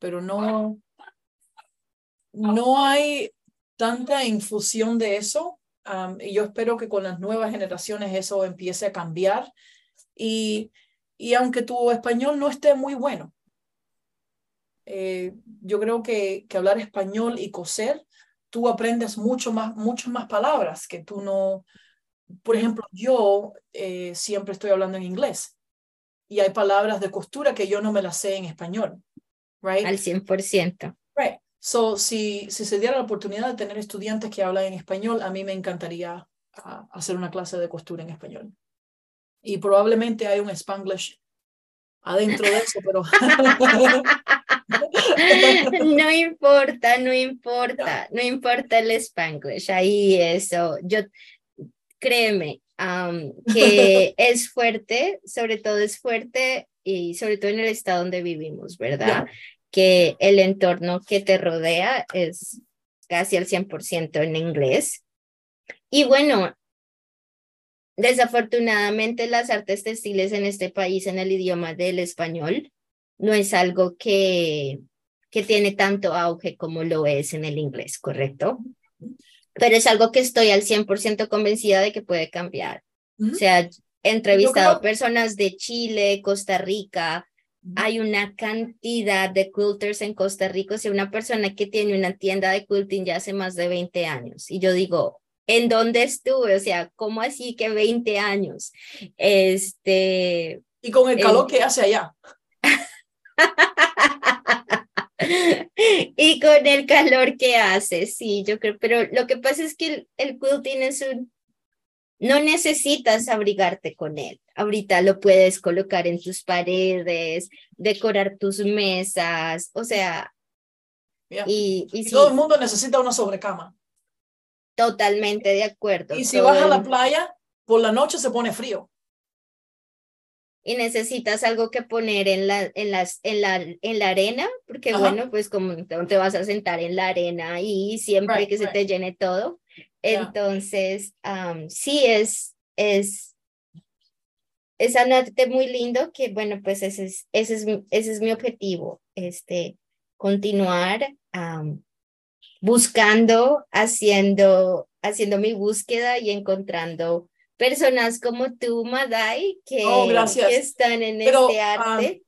S2: pero no, no hay tanta infusión de eso. Y yo espero que con las nuevas generaciones eso empiece a cambiar. Y, y aunque tu español no esté muy bueno, eh, yo creo que, que hablar español y coser tú aprendes mucho más, mucho más palabras que tú no, por ejemplo, yo eh, siempre estoy hablando en inglés y hay palabras de costura que yo no me las sé en español, right?
S1: Al 100%.
S2: Right. So, si, si se diera la oportunidad de tener estudiantes que hablan en español, a mí me encantaría ah, hacer una clase de costura en español. Y probablemente hay un spanglish adentro de eso, pero... [LAUGHS]
S1: no importa, no importa, no importa el spanglish, ahí eso, yo, créeme, que [LAUGHS] es fuerte, sobre todo es fuerte y sobre todo en el estado donde vivimos, ¿verdad? Que el entorno que te rodea es casi al 100% en inglés. Y bueno, desafortunadamente las artes textiles en este país en el idioma del español no es algo que, que tiene tanto auge como lo es en el inglés, ¿correcto? Pero es algo que estoy al 100% convencida de que puede cambiar. O sea, he entrevistado personas de Chile, Costa Rica, hay una cantidad de quilters en Costa Rica, o sea, una persona que tiene una tienda de quilting ya hace más de 20 años. Y yo digo, ¿en dónde estuve? O sea, ¿cómo así que 20 años? Este...
S2: Y con el calor que hace allá. [LAUGHS]
S1: y con el calor que hace, sí, yo creo, pero lo que pasa es que el, quilting es un, no necesitas abrigarte con él. Ahorita lo puedes colocar en tus paredes, decorar tus mesas, o sea, y, y,
S2: todo el mundo necesita una sobrecama.
S1: Totalmente de acuerdo.
S2: Y si vas a la playa, por la noche se pone frío
S1: y necesitas algo que poner en la, en las, en la, en la arena, porque bueno, pues como te vas a sentar en la arena y siempre que se te llene todo. Entonces, sí es, es, es un arte muy lindo que, bueno, pues ese es, ese es, ese es mi objetivo, este, continuar buscando, haciendo, haciendo mi búsqueda y encontrando personas como tú, Madai, que,
S2: oh,
S1: que están en este ah, arte.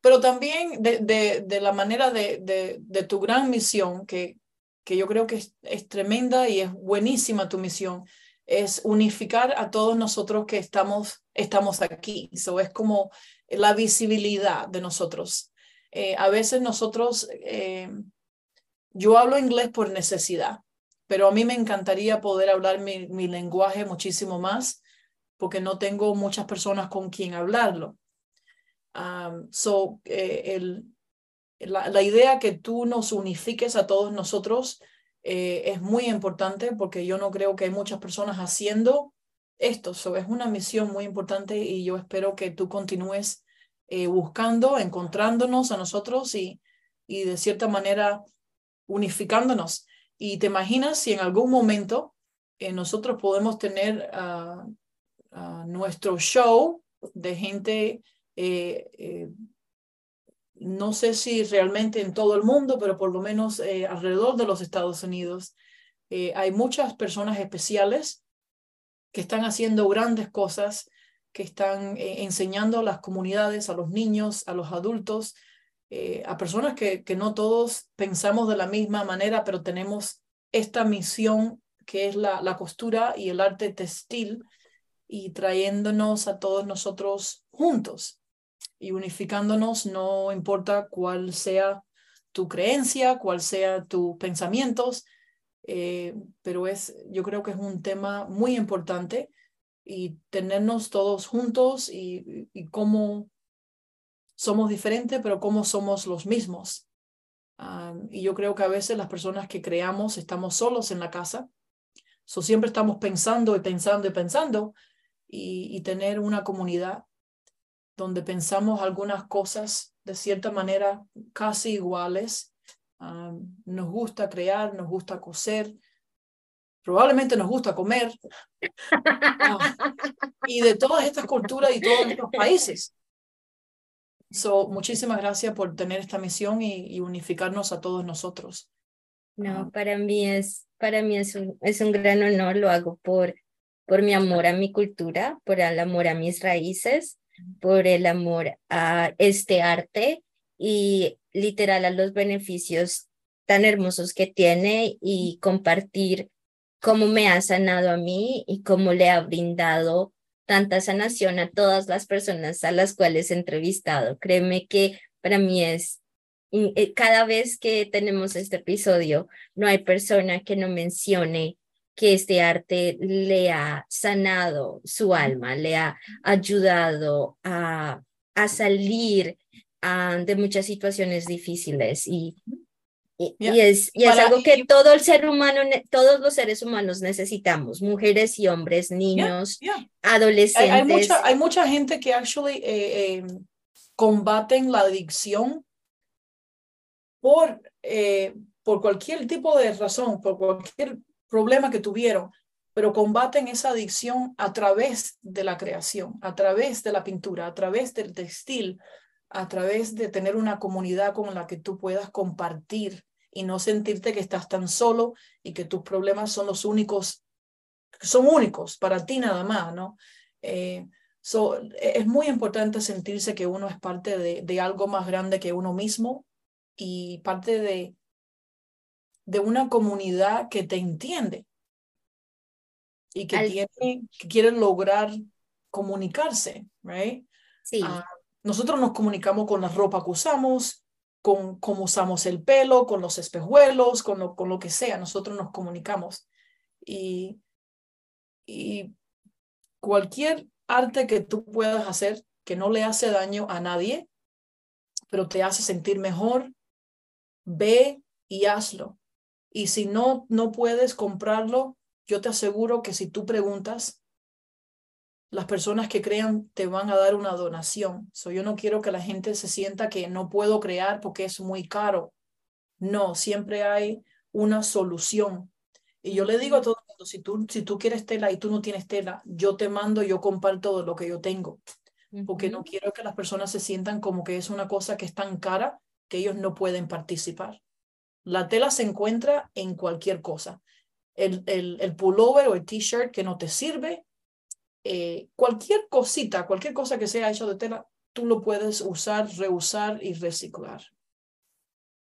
S2: pero también de, de, de la manera de, de, de, tu gran misión, que, que yo creo que es, tremenda y es buenísima tu misión, es unificar a todos nosotros que estamos, estamos aquí. Eso es como la visibilidad de nosotros. Eh, a veces nosotros, eh, yo hablo inglés por necesidad pero a mí me encantaría poder hablar mi, mi lenguaje muchísimo más porque no tengo muchas personas con quien hablarlo. so, eh, el, la, la, idea que tú nos unifiques a todos nosotros eh, es muy importante porque yo no creo que hay muchas personas haciendo esto. So, es una misión muy importante y yo espero que tú continúes eh, buscando, encontrándonos a nosotros y, y de cierta manera unificándonos. Y te imaginas si en algún momento eh, nosotros podemos tener uh, nuestro show de gente eh, no sé si realmente en todo el mundo, pero por lo menos eh, alrededor de los Estados Unidos, eh, hay muchas personas especiales que están haciendo grandes cosas, que están eh, enseñando a las comunidades, a los niños, a los adultos, a personas que, que no todos pensamos de la misma manera, pero tenemos esta misión que es la, la costura y el arte textil y trayéndonos a todos nosotros juntos y unificándonos, no importa cuál sea tu creencia, cuál sea tus pensamientos, eh, pero es, yo creo que es un tema muy importante y tenernos todos juntos y, cómo somos diferentes, pero cómo somos los mismos. Ah, y yo creo que a veces las personas que creamos estamos solos en la casa, so siempre estamos pensando y pensando y pensando, y tener una comunidad donde pensamos algunas cosas de cierta manera casi iguales. Nos gusta crear, nos gusta coser, probablemente nos gusta comer. Ah, y de todas estas culturas y todos estos países. So, muchísimas gracias por tener esta misión y, unificarnos a todos nosotros.
S1: No, ah. para mí es, para mí es un, es un gran honor, lo hago por, por mi amor a mi cultura, por el amor a mis raíces por el amor a este arte y literal a los beneficios tan hermosos que tiene y compartir cómo me ha sanado a mí y cómo le ha brindado tanta sanación a todas las personas a las cuales he entrevistado. Créeme que para mí es, eh, cada vez que tenemos este episodio, no hay persona que no mencione que este arte le ha sanado su alma, le ha ayudado a, a salir ah, de muchas situaciones difíciles y, y, es, y es algo que todo el ser humano, todos los seres humanos necesitamos, mujeres y hombres, niños, adolescentes.
S2: Hay, mucha, hay mucha gente que actually eh, eh, combaten la adicción por, eh, por cualquier tipo de razón, por cualquier problema que tuvieron, pero combaten esa adicción a través de la creación, a través de la pintura, a través del textil, a través de tener una comunidad con la que tú puedas compartir y no sentirte que estás tan solo y que tus problemas son los únicos, son únicos para ti nada más, ¿no? Eh, so, es muy importante sentirse que uno es parte de algo más grande que uno mismo y parte de, de una comunidad que te entiende y que, tiene, que quiere lograr comunicarse, right?
S1: Sí. Ah,
S2: nosotros nos comunicamos con la ropa que usamos, con cómo usamos el pelo, con los espejuelos, con lo, con lo que sea, nosotros nos comunicamos. Y, y cualquier arte que tú puedas hacer que no le hace daño a nadie, pero te hace sentir mejor, ve y hazlo. Y si no, no puedes comprarlo, yo te aseguro que si tú preguntas, las personas que crean te van a dar una donación. So, yo no quiero que la gente se sienta que no puedo crear porque es muy caro. No, siempre hay una solución. Y yo le digo a todo el mundo, si tú, si tú quieres tela y tú no tienes tela, yo te mando, yo comparto lo que yo tengo. Porque no quiero que las personas se sientan como que es una cosa que es tan cara que ellos no pueden participar. La tela se encuentra en cualquier cosa. El, el, pullover o el t-shirt que no te sirve, eh, cualquier cosita, cualquier cosa que sea hecha de tela, tú lo puedes usar, reusar y reciclar.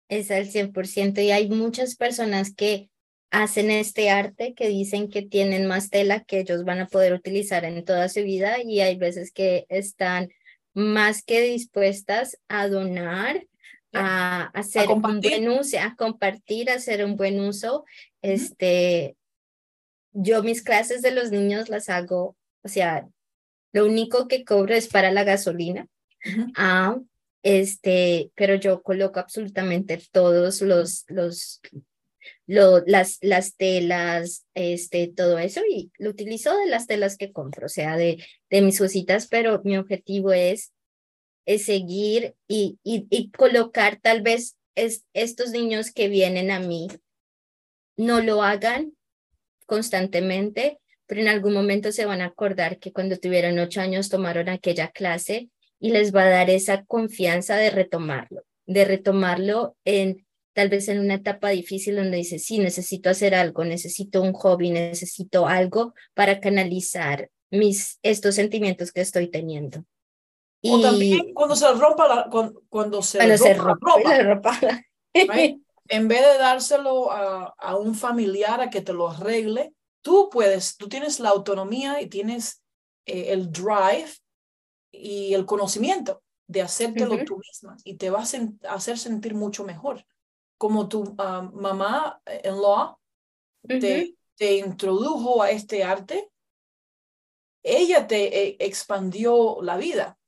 S1: Es al 100% y hay muchas personas que hacen este arte que dicen que tienen más tela que ellos van a poder utilizar en toda su vida y hay veces que están más que dispuestas a donar a, hacer un buen uso, a compartir, a hacer un buen uso. Este, yo mis clases de los niños las hago, o sea, lo único que cobro es para la gasolina. ah, este, pero yo coloco absolutamente todos los, los, lo, las, las telas, este, todo eso, y lo utilizo de las telas que compro, o sea, de, de mis cositas, pero mi objetivo es es seguir y, y, colocar tal vez es, estos niños que vienen a mí no lo hagan constantemente, pero en algún momento se van a acordar que cuando tuvieron ocho años tomaron aquella clase y les va a dar esa confianza de retomarlo, de retomarlo en tal vez en una etapa difícil donde dice, sí, necesito hacer algo, necesito un hobby, necesito algo para canalizar mis, estos sentimientos que estoy teniendo.
S2: O también cuando se rompa la, cuando, se, rompa
S1: la ropa. [LAUGHS]
S2: En vez de dárselo a, a, un familiar a que te lo arregle, tú puedes, tú tienes la autonomía y tienes eh, el drive y el conocimiento de hacértelo tú misma y te va a hacer sentir mucho mejor. Como tu ah, mamá en law te, te introdujo a este arte, ella te eh, expandió la vida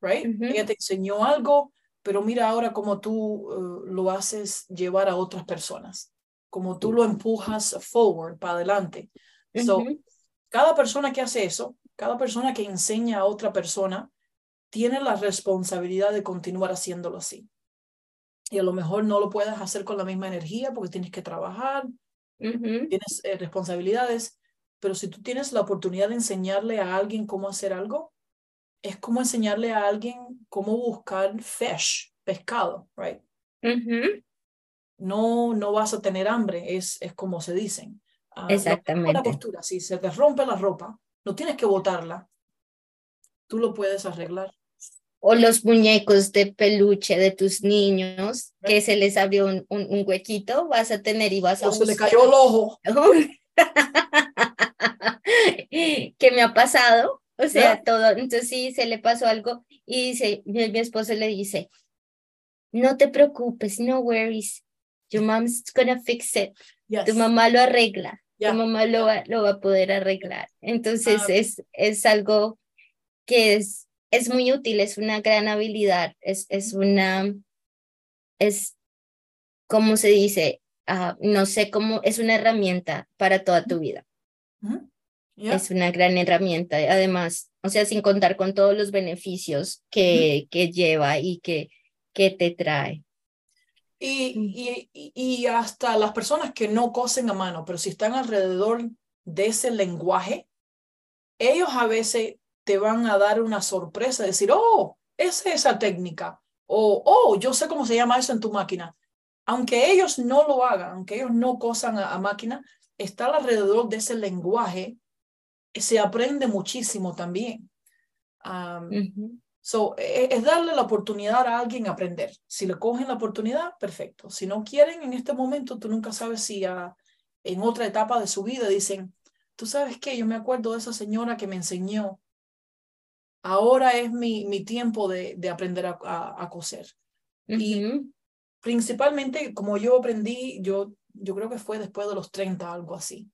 S2: right? Ella te enseñó algo, pero mira ahora cómo tú eh, lo haces llevar a otras personas, como tú lo empujas forward, para adelante. So, cada persona que hace eso, cada persona que enseña a otra persona, tiene la responsabilidad de continuar haciéndolo así. Y a lo mejor no lo puedes hacer con la misma energía porque tienes que trabajar, tienes eh, responsabilidades, pero si tú tienes la oportunidad de enseñarle a alguien cómo hacer algo, es como enseñarle a alguien cómo buscar fish, pescado, right? No, no vas a tener hambre, es, es como se dicen.
S1: Uh, Exactamente.
S2: La postura, si se te rompe la ropa, no tienes que botarla, tú lo puedes arreglar.
S1: O los muñecos de peluche de tus niños, que se les abrió un, un, huequito, vas a tener y vas a...
S2: O se le cayó el ojo. [LAUGHS]
S1: ¿Qué me ha pasado? O sea, todo. Entonces sí, se le pasó algo y dice, mi, esposo le dice, no te preocupes, no worries. Your mom's gonna fix it. Tu mamá lo arregla. Tu mamá lo va, lo va a poder arreglar. Entonces ah, es, es algo que es, es muy útil, es una gran habilidad, es, es una, es, ¿cómo se dice? Uh, no sé cómo, es una herramienta para toda tu vida. Es una gran herramienta, además, o sea, sin contar con todos los beneficios que, que lleva y que, que te trae.
S2: Y, y, y, hasta las personas que no cosen a mano, pero si están alrededor de ese lenguaje, ellos a veces te van a dar una sorpresa, decir, oh, es esa técnica, o oh, yo sé cómo se llama eso en tu máquina. Aunque ellos no lo hagan, aunque ellos no cosan a, a máquina, estar alrededor de ese lenguaje se aprende muchísimo también. so, e, es, darle la oportunidad a alguien a aprender. Si le cogen la oportunidad, perfecto. Si no quieren en este momento, tú nunca sabes si en otra etapa de su vida dicen, tú sabes qué, yo me acuerdo de esa señora que me enseñó. Ahora es mi, mi tiempo de, de aprender a, a, coser. Y principalmente, como yo aprendí, yo, yo creo que fue después de los 30, algo así.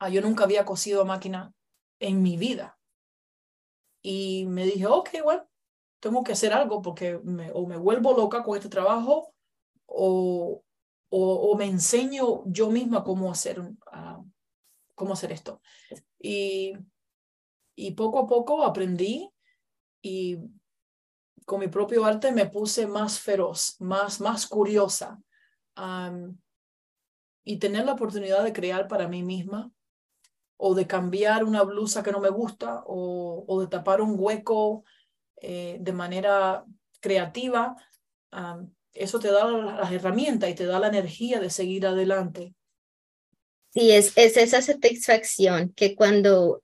S2: Ah, yo nunca había cosido a máquina en mi vida. Y me dije, ok, bueno, tengo que hacer algo porque me, o me vuelvo loca con este trabajo o, o, me enseño yo misma cómo hacer, uh, cómo hacer esto. Y, y poco a poco aprendí y con mi propio arte me puse más feroz, más, más curiosa. y tener la oportunidad de crear para mí misma o de cambiar una blusa que no me gusta o, o de tapar un hueco eh, de manera creativa, eso te da las herramientas y te da la energía de seguir adelante.
S1: Sí, es, es esa satisfacción que cuando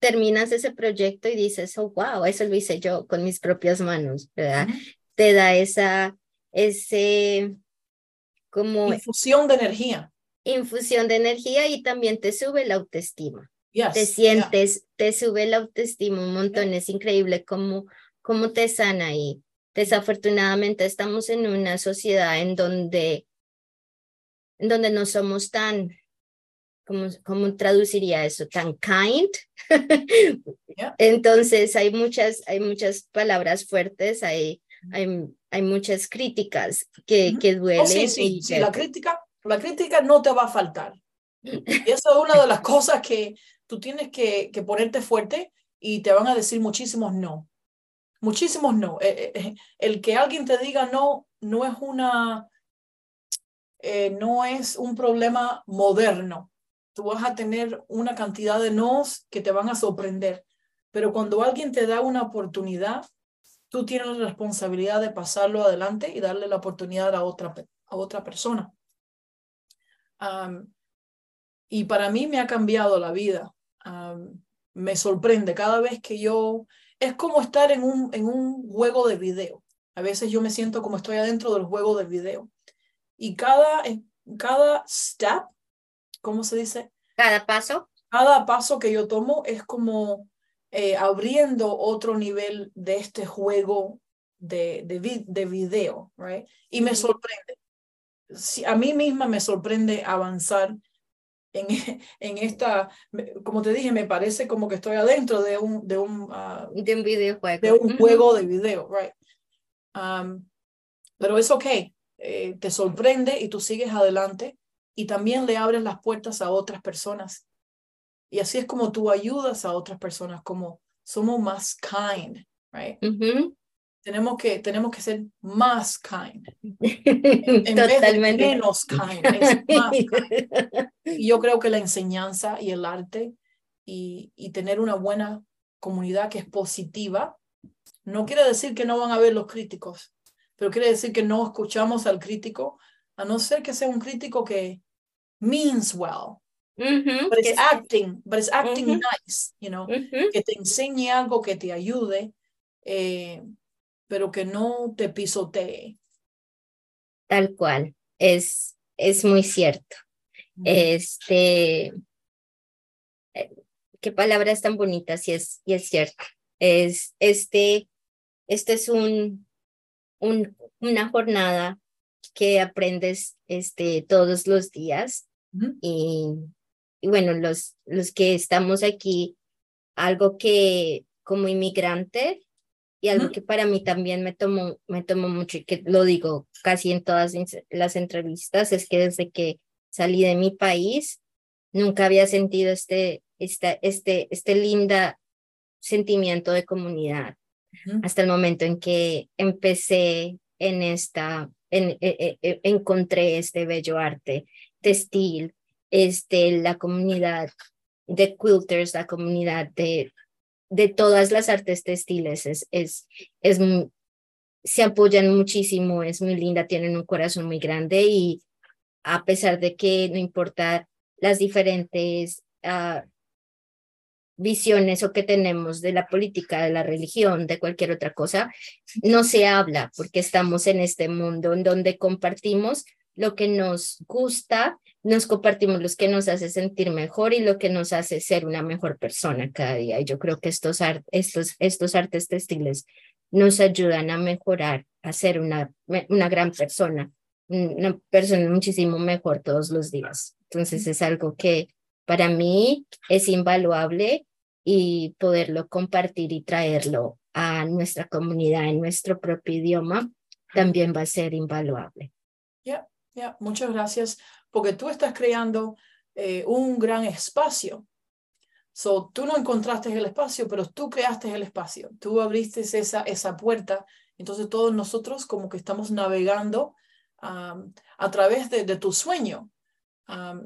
S1: terminas ese proyecto y dices, oh, wow, eso lo hice yo con mis propias manos, ¿verdad? Te da esa, ese, como...
S2: Infusión de energía
S1: infusión de energía y también te sube la autoestima. te sientes, te sube la autoestima un montón, es increíble cómo, cómo te sana y desafortunadamente estamos en una sociedad en donde, en donde no somos tan, ¿cómo, cómo traduciría eso? Tan kind. [LAUGHS] Entonces hay muchas, hay muchas palabras fuertes, hay, hay, hay muchas críticas que, que oh, duelen.
S2: sí, sí, sí, la crítica la crítica no te va a faltar. Y eso es una de las cosas que tú tienes que, ponerte fuerte y te van a decir muchísimos no. Muchísimos no. Eh, eh, eh, el que alguien te diga no no es una no es un problema moderno. Tú vas a tener una cantidad de nos que te van a sorprender. Pero cuando alguien te da una oportunidad, tú tienes la responsabilidad de pasarlo adelante y darle la oportunidad a otra, a otra persona. Y para mí me ha cambiado la vida. me sorprende cada vez que yo... Es como estar en un, en un juego de video. A veces yo me siento como estoy adentro del juego del video. Y cada, cada step, ¿cómo se dice?
S1: Cada paso.
S2: Cada paso que yo tomo es como eh, abriendo otro nivel de este juego de, de, de video, right? Y me sorprende. A mí misma me sorprende avanzar en, [LAUGHS] en esta, como te dije, me parece como que estoy adentro de un, de un,
S1: uh, de un videojuego.
S2: De un juego de video, right? Um, pero es ok, eh, te sorprende y tú sigues adelante y también le abres las puertas a otras personas. Y así es como tú ayudas a otras personas, como somos más kind, right? Tenemos que, tenemos que ser más kind. [LAUGHS] En Totalmente. Vez de menos kind, es más kind. Y yo creo que la enseñanza y el arte y, y tener una buena comunidad que es positiva, no quiere decir que no van a haber los críticos, pero quiere decir que no escuchamos al crítico, a no ser que sea un crítico que means well, but it's acting, but it's acting nice, you know, que te enseñe algo que te ayude, eh, pero que no te pisotee.
S1: Tal cual, es, es muy cierto. Este, eh, qué palabras tan bonitas y es, y es cierto. Es, este, este es un, un, una jornada que aprendes este, todos los días y, y, bueno, los, los que estamos aquí, algo que como inmigrante y algo que para mí también me tomó, me tomó mucho y que lo digo casi en todas las entrevistas, es que desde que salí de mi país, nunca había sentido este, este, este, este linda sentimiento de comunidad hasta el momento en que empecé en esta, en, e, e, e, encontré este bello arte textil, este, la comunidad de quilters, la comunidad de, de todas las artes textiles, es, es, es, se apoyan muchísimo, es muy linda, tienen un corazón muy grande y a pesar de que no importa las diferentes uh, visiones o que tenemos de la política, de la religión, de cualquier otra cosa, no se habla porque estamos en este mundo en donde compartimos lo que nos gusta, nos compartimos lo que nos hace sentir mejor y lo que nos hace ser una mejor persona cada día. Y yo creo que estos, estos, estos artes textiles nos ayudan a mejorar, a ser una, una gran persona, una persona muchísimo mejor todos los días. Entonces es algo que para mí es invaluable y poderlo compartir y traerlo a nuestra comunidad en nuestro propio idioma también va a ser invaluable.
S2: Ya, ya, muchas gracias, porque tú estás creando eh, un gran espacio. So, tú no encontraste el espacio, pero tú creaste el espacio. Tú abriste esa, esa puerta. Entonces todos nosotros como que estamos navegando a través de, de tu sueño.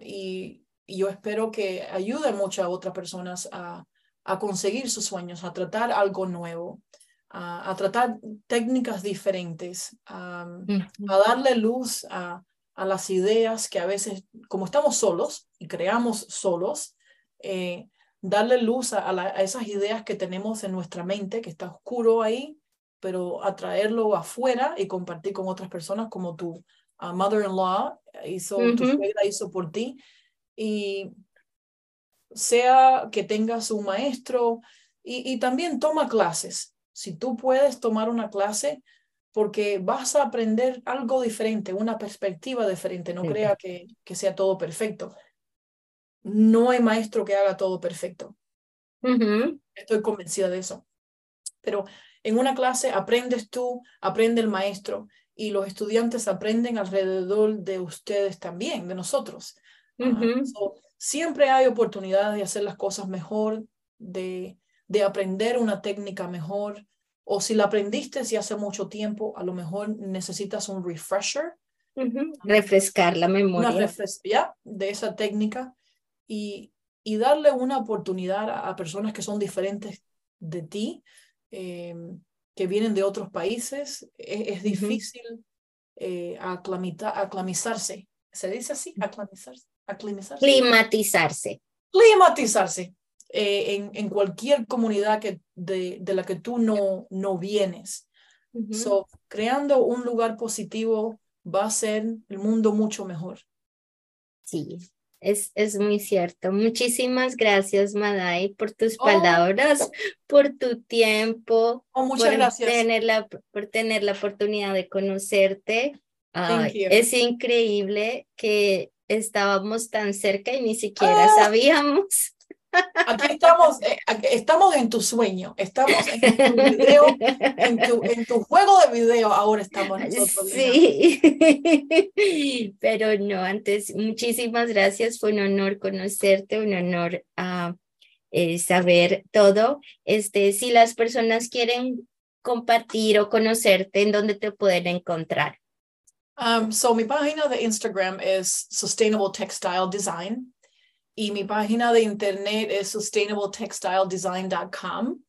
S2: y, y, yo espero que ayude mucho a otras personas a, a conseguir sus sueños, a tratar algo nuevo, a, tratar técnicas diferentes, a, darle luz a, a, las ideas que a veces, como estamos solos y creamos solos, eh, darle luz a, a, esas ideas que tenemos en nuestra mente, que está oscuro ahí, pero atraerlo afuera y compartir con otras personas como tu mother-in-law hizo, tu suegra hizo por ti. Y sea que tengas un maestro y, también toma clases. Si tú puedes tomar una clase, porque vas a aprender algo diferente, una perspectiva diferente. No crea que, que sea todo perfecto. No hay maestro que haga todo perfecto. Estoy convencida de eso. Pero en una clase aprendes tú, aprende el maestro y los estudiantes aprenden alrededor de ustedes también, de nosotros siempre hay oportunidades de hacer las cosas mejor, de, de aprender una técnica mejor, o si la aprendiste si hace mucho tiempo, a lo mejor necesitas un refresher.
S1: Refrescar la memoria.
S2: Una ya, de esa técnica y, y darle una oportunidad a, personas que son diferentes de ti. Eh, que vienen de otros países, e, es, difícil eh, aclamizarse. ¿Se dice así? Aclamizarse.
S1: Climatizarse.
S2: Climatizarse. Eh, en, en, cualquier comunidad que, de, de, la que tú no, no vienes. so, creando un lugar positivo va a ser el mundo mucho mejor.
S1: Sí, es, es muy cierto. Muchísimas gracias, Madai, por tus oh. palabras, por tu tiempo.
S2: Oh, muchas por gracias.
S1: Tener la, por tener la oportunidad de conocerte. es increíble que estábamos tan cerca y ni siquiera ah. sabíamos.
S2: Aquí estamos, eh, estamos en tu sueño, estamos en tu video, en tu, en tu juego de video, ahora estamos nosotros.
S1: Sí, pero no, antes, muchísimas gracias, fue un honor conocerte, un honor uh, eh, saber todo. Este, si las personas quieren compartir o conocerte, ¿en dónde te pueden encontrar?
S2: Um, so mi página de Instagram es Sustainable Textile Design y mi página de internet es sustainabletextiledesign.com.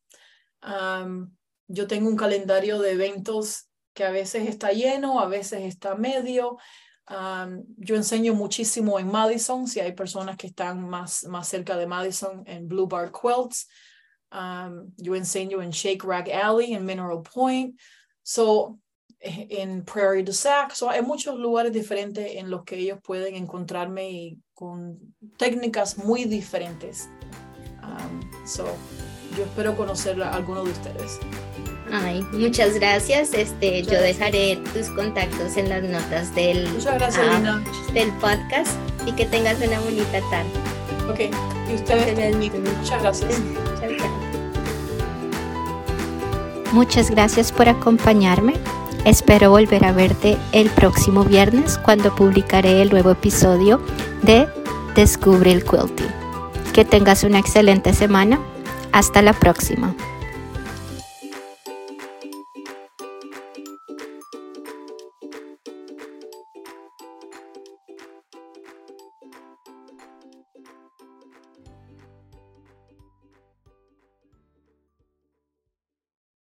S2: Um, yo tengo un calendario de eventos que a veces está lleno, a veces está medio. Um, yo enseño muchísimo en Madison, si hay personas que están más, más cerca de Madison, en Blue Bar Quilts. Um, yo enseño en Shake Rag Alley, en Mineral Point. So, en Prairie du Sac. So, hay muchos lugares diferentes en los que ellos pueden encontrarme y con técnicas muy diferentes. Um, so, yo espero conocer a alguno de ustedes.
S1: Ay, muchas gracias. Este, yo dejaré tus contactos en las notas del,
S2: gracias,
S1: uh, del podcast y que tengas una bonita tarde.
S2: Ok, y ustedes. Muchas gracias.
S1: Muchas gracias por acompañarme. Espero volver a verte el próximo viernes cuando publicaré el nuevo episodio de Descubre el Quilting. Que tengas una excelente semana. Hasta la próxima.